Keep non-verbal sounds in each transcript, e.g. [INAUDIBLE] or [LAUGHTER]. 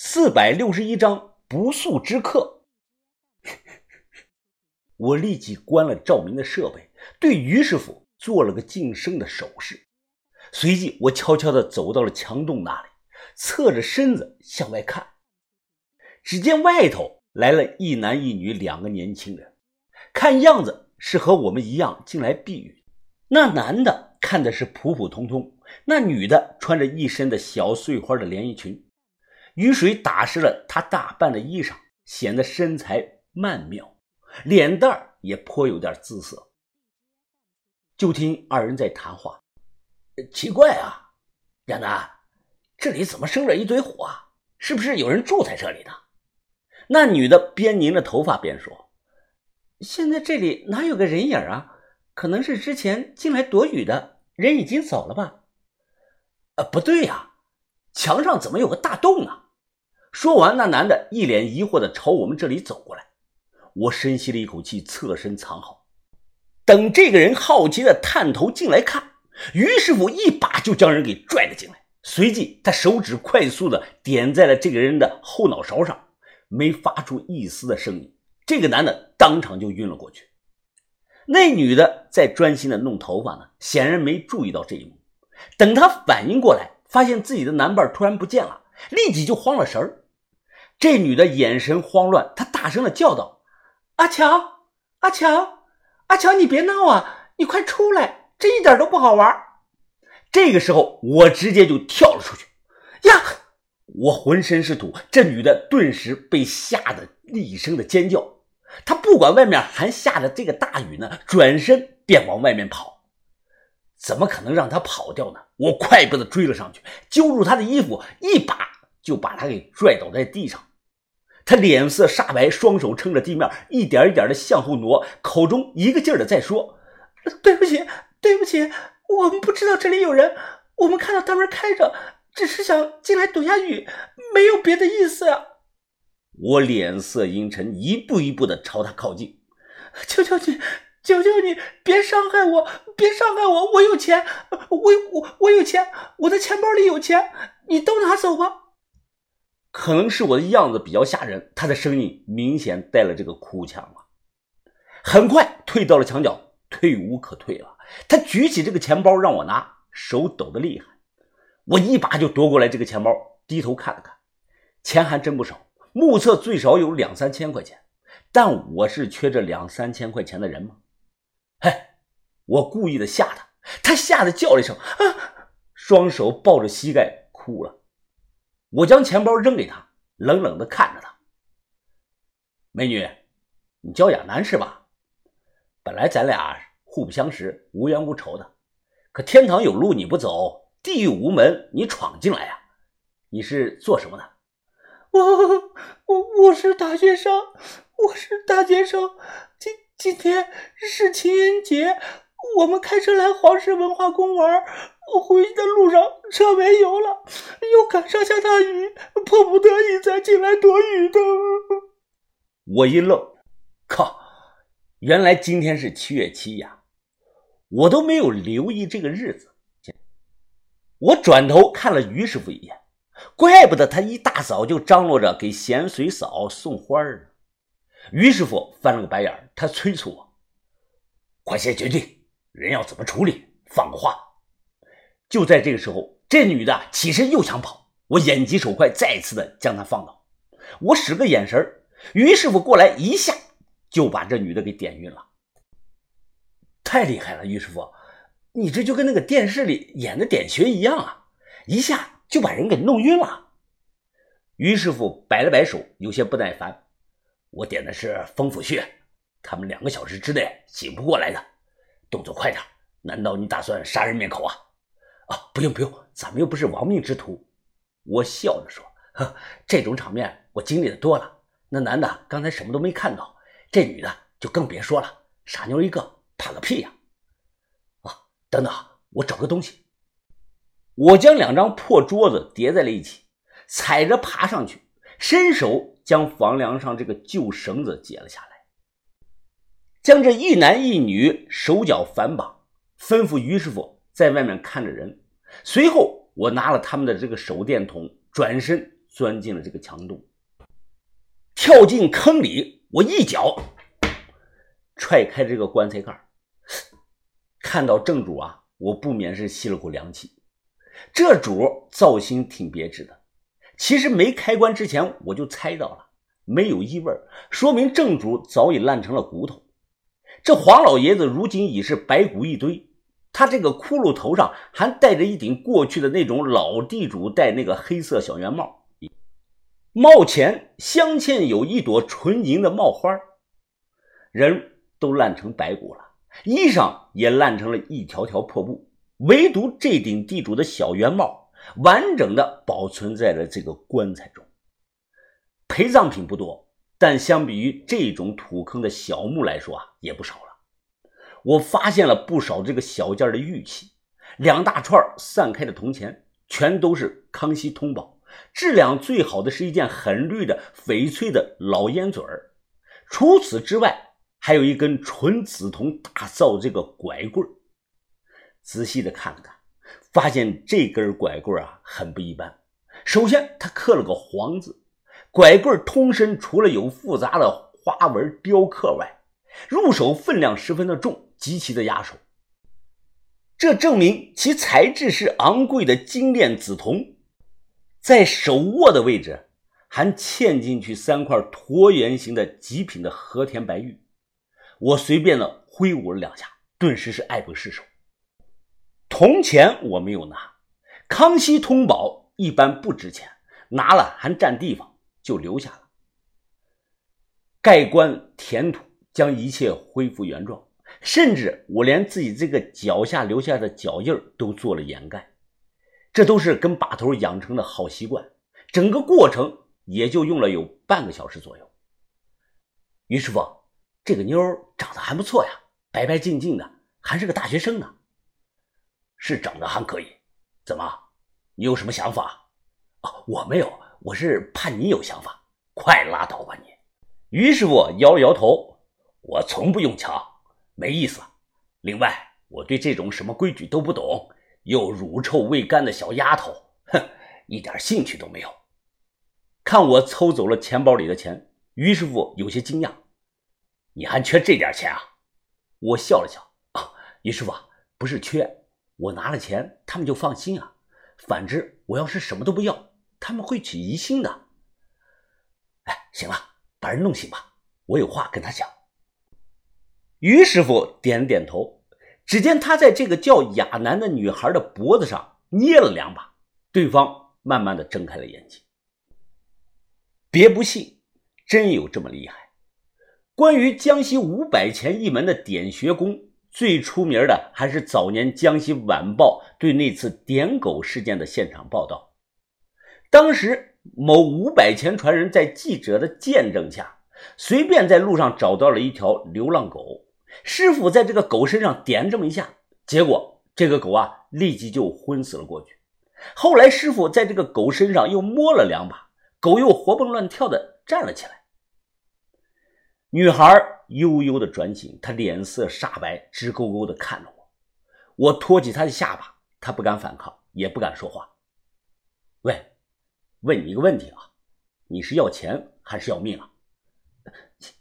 四百六十一章不速之客。[LAUGHS] 我立即关了照明的设备，对于师傅做了个噤声的手势。随即，我悄悄地走到了墙洞那里，侧着身子向外看。只见外头来了一男一女两个年轻人，看样子是和我们一样进来避雨。那男的看的是普普通通，那女的穿着一身的小碎花的连衣裙。雨水打湿了她大半的衣裳，显得身材曼妙，脸蛋儿也颇有点姿色。就听二人在谈话：“奇怪啊，亚楠，这里怎么生着一堆火啊？是不是有人住在这里的？”那女的边拧着头发边说：“现在这里哪有个人影啊？可能是之前进来躲雨的人已经走了吧？”“呃，不对呀，墙上怎么有个大洞呢？”说完，那男的一脸疑惑的朝我们这里走过来。我深吸了一口气，侧身藏好。等这个人好奇的探头进来看，于师傅一把就将人给拽了进来。随即，他手指快速的点在了这个人的后脑勺上，没发出一丝的声音。这个男的当场就晕了过去。那女的在专心的弄头发呢，显然没注意到这一幕。等她反应过来，发现自己的男伴突然不见了，立即就慌了神儿。这女的眼神慌乱，她大声的叫道：“阿强，阿强，阿强，你别闹啊！你快出来，这一点都不好玩。”这个时候，我直接就跳了出去。呀！我浑身是土，这女的顿时被吓得厉声的尖叫。她不管外面还下着这个大雨呢，转身便往外面跑。怎么可能让她跑掉呢？我快步的追了上去，揪住他的衣服，一把就把他给拽倒在地上。他脸色煞白，双手撑着地面，一点一点的向后挪，口中一个劲儿的在说：“对不起，对不起，我们不知道这里有人，我们看到大门开着，只是想进来躲下雨，没有别的意思啊。”我脸色阴沉，一步一步的朝他靠近：“ [LAUGHS] 求求你，求求你，别伤害我，别伤害我，我有钱，我我我有钱，我的钱包里有钱，你都拿走吧。”可能是我的样子比较吓人，他的声音明显带了这个哭腔啊。很快退到了墙角，退无可退了。他举起这个钱包让我拿，手抖得厉害。我一把就夺过来这个钱包，低头看了看，钱还真不少，目测最少有两三千块钱。但我是缺这两三千块钱的人吗？嘿，我故意的吓他，他吓得叫了一声啊，双手抱着膝盖哭了。我将钱包扔给他，冷冷的看着他。美女，你叫亚楠是吧？本来咱俩互不相识，无冤无仇的。可天堂有路你不走，地狱无门你闯进来呀？你是做什么的？我我我是大学生，我是大学生。今今天是情人节，我们开车来黄石文化宫玩。回去的路上车没油了，又赶上下大雨，迫不得已才进来躲雨的。我一愣，靠！原来今天是七月七呀，我都没有留意这个日子。我转头看了于师傅一眼，怪不得他一大早就张罗着给咸水嫂送花呢。于师傅翻了个白眼，他催促我：“快些决定，人要怎么处理？放个话。”就在这个时候，这女的起身又想跑，我眼疾手快，再次的将她放倒。我使个眼神于师傅过来一下就把这女的给点晕了。太厉害了，于师傅，你这就跟那个电视里演的点穴一样啊，一下就把人给弄晕了。于师傅摆了摆手，有些不耐烦：“我点的是风府穴，他们两个小时之内醒不过来的，动作快点。难道你打算杀人灭口啊？”啊，不用不用，咱们又不是亡命之徒。我笑着说：“呵，这种场面我经历的多了。那男的刚才什么都没看到，这女的就更别说了，傻妞一个，怕个屁呀！”啊，等等，我找个东西。我将两张破桌子叠在了一起，踩着爬上去，伸手将房梁上这个旧绳子解了下来，将这一男一女手脚反绑，吩咐于师傅。在外面看着人，随后我拿了他们的这个手电筒，转身钻进了这个墙洞，跳进坑里，我一脚踹开这个棺材盖看到正主啊，我不免是吸了口凉气。这主造型挺别致的，其实没开棺之前我就猜到了，没有异味，说明正主早已烂成了骨头。这黄老爷子如今已是白骨一堆，他这个骷髅头上还戴着一顶过去的那种老地主戴那个黑色小圆帽，帽前镶嵌有一朵纯银的帽花，人都烂成白骨了，衣裳也烂成了一条条破布。唯独这顶地主的小圆帽完整的保存在了这个棺材中。陪葬品不多，但相比于这种土坑的小墓来说啊，也不少了。我发现了不少这个小件的玉器，两大串散开的铜钱，全都是康熙通宝，质量最好的是一件很绿的翡翠的老烟嘴儿。除此之外，还有一根纯紫铜打造这个拐棍儿。仔细的看了看，发现这根拐棍啊很不一般。首先，它刻了个“黄”字，拐棍通身除了有复杂的花纹雕刻外，入手分量十分的重，极其的压手。这证明其材质是昂贵的精炼紫铜。在手握的位置还嵌进去三块椭圆形的极品的和田白玉。我随便的挥舞了两下，顿时是爱不释手。铜钱我没有拿，康熙通宝一般不值钱，拿了还占地方，就留下了。盖棺填土，将一切恢复原状，甚至我连自己这个脚下留下的脚印都做了掩盖，这都是跟把头养成的好习惯。整个过程也就用了有半个小时左右。于师傅，这个妞长得还不错呀，白白净净的，还是个大学生呢。是长得还可以，怎么？你有什么想法？啊，我没有，我是怕你有想法。快拉倒吧你！于师傅摇了摇头，我从不用枪，没意思。另外，我对这种什么规矩都不懂，又乳臭未干的小丫头，哼，一点兴趣都没有。看我抽走了钱包里的钱，于师傅有些惊讶：“你还缺这点钱啊？”我笑了笑：“啊，于师傅不是缺。”我拿了钱，他们就放心啊。反之，我要是什么都不要，他们会起疑心的。哎，行了，把人弄醒吧，我有话跟他讲。于师傅点了点头，只见他在这个叫亚楠的女孩的脖子上捏了两把，对方慢慢的睁开了眼睛。别不信，真有这么厉害。关于江西五百钱一门的点穴功。最出名的还是早年《江西晚报》对那次点狗事件的现场报道。当时某五百钱传人在记者的见证下，随便在路上找到了一条流浪狗，师傅在这个狗身上点这么一下，结果这个狗啊立即就昏死了过去。后来师傅在这个狗身上又摸了两把，狗又活蹦乱跳的站了起来。女孩悠悠的转醒，他脸色煞白，直勾勾的看着我。我托起他的下巴，他不敢反抗，也不敢说话。喂，问你一个问题啊，你是要钱还是要命啊？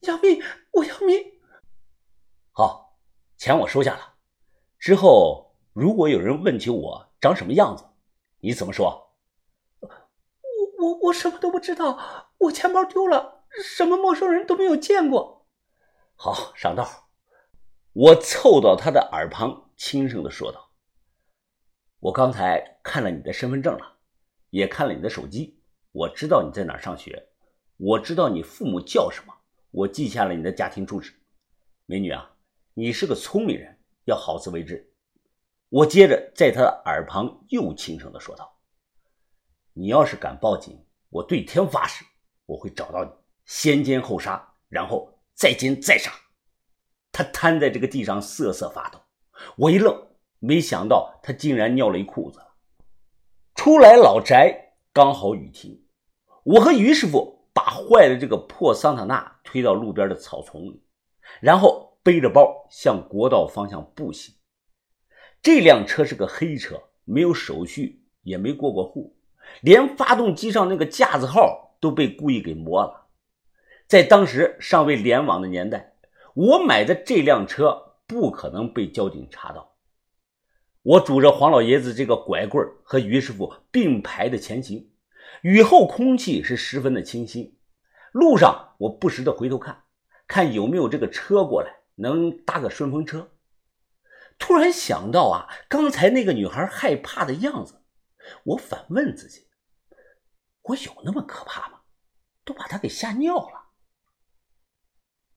要命！我要命！好，钱我收下了。之后如果有人问起我长什么样子，你怎么说？我我我什么都不知道，我钱包丢了。什么陌生人都没有见过。好，上道。我凑到他的耳旁，轻声的说道：“我刚才看了你的身份证了，也看了你的手机。我知道你在哪上学，我知道你父母叫什么，我记下了你的家庭住址。美女啊，你是个聪明人，要好自为之。”我接着在他的耳旁又轻声的说道：“你要是敢报警，我对天发誓，我会找到你。”先奸后杀，然后再奸再杀。他瘫在这个地上瑟瑟发抖。我一愣，没想到他竟然尿了一裤子。出来老宅刚好雨停，我和于师傅把坏的这个破桑塔纳推到路边的草丛里，然后背着包向国道方向步行。这辆车是个黑车，没有手续，也没过过户，连发动机上那个架子号都被故意给磨了。在当时尚未联网的年代，我买的这辆车不可能被交警查到。我拄着黄老爷子这个拐棍和于师傅并排的前行，雨后空气是十分的清新。路上我不时的回头看，看有没有这个车过来，能搭个顺风车。突然想到啊，刚才那个女孩害怕的样子，我反问自己：我有那么可怕吗？都把她给吓尿了。